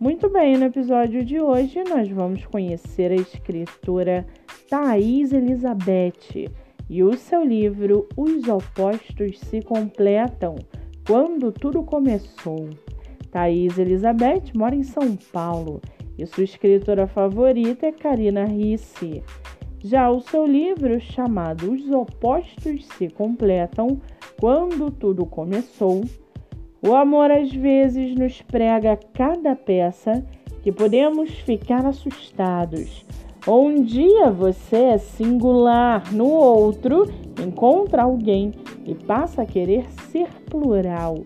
Muito bem, no episódio de hoje nós vamos conhecer a escritora Thais Elizabeth e o seu livro Os Opostos se Completam Quando Tudo Começou. Thais Elizabeth mora em São Paulo e sua escritora favorita é Karina Risse. Já o seu livro, chamado Os Opostos se Completam Quando Tudo Começou, o amor às vezes nos prega cada peça que podemos ficar assustados. Um dia você é singular, no outro encontra alguém e passa a querer ser plural.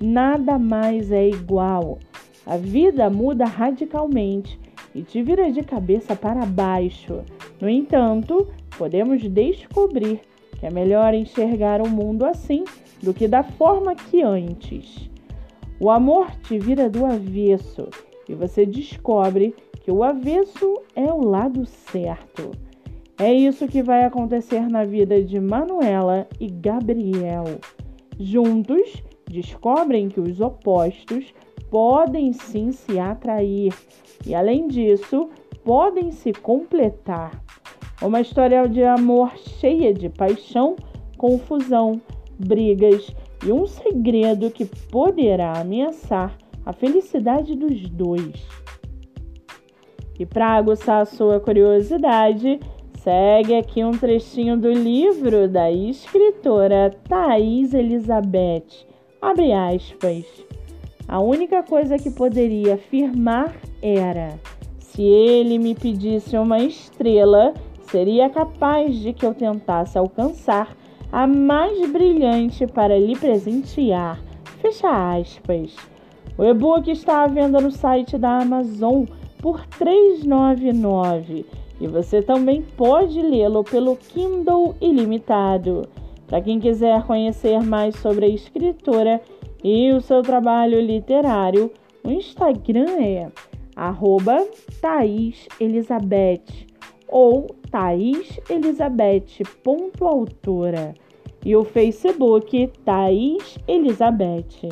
Nada mais é igual. A vida muda radicalmente e te vira de cabeça para baixo. No entanto, podemos descobrir que é melhor enxergar o mundo assim do que da forma que antes. O amor te vira do avesso e você descobre que o avesso é o lado certo. É isso que vai acontecer na vida de Manuela e Gabriel. Juntos, descobrem que os opostos podem sim se atrair e, além disso, podem se completar. Uma história de amor cheia de paixão, confusão, brigas e um segredo que poderá ameaçar a felicidade dos dois. E para aguçar a sua curiosidade, segue aqui um trechinho do livro da escritora Thais Elizabeth. Abre aspas. A única coisa que poderia afirmar era: se ele me pedisse uma estrela, seria capaz de que eu tentasse alcançar a mais brilhante para lhe presentear. Fecha aspas. O e-book está à venda no site da Amazon por R$ 3,99 e você também pode lê-lo pelo Kindle Ilimitado. Para quem quiser conhecer mais sobre a escritora e o seu trabalho literário, o Instagram é arroba Thaís Elizabeth ou Thaís Elizabeth.autora e o Facebook Thaís Elizabeth.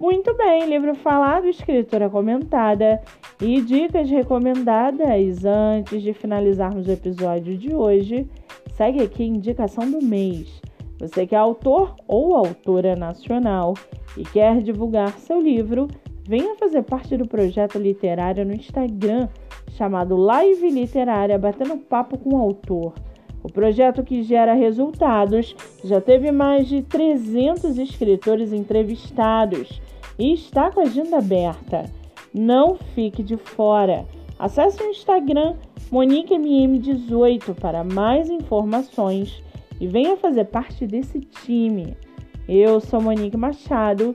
Muito bem, livro falado, escritora comentada e dicas recomendadas. Antes de finalizarmos o episódio de hoje, segue aqui a indicação do mês. Você que é autor ou autora nacional e quer divulgar seu livro, venha fazer parte do projeto literário no Instagram chamado Live Literária Batendo Papo com o Autor. O projeto que gera resultados já teve mais de 300 escritores entrevistados e está com a agenda aberta. Não fique de fora. Acesse o Instagram MoniqueMM18 para mais informações e venha fazer parte desse time. Eu sou Monique Machado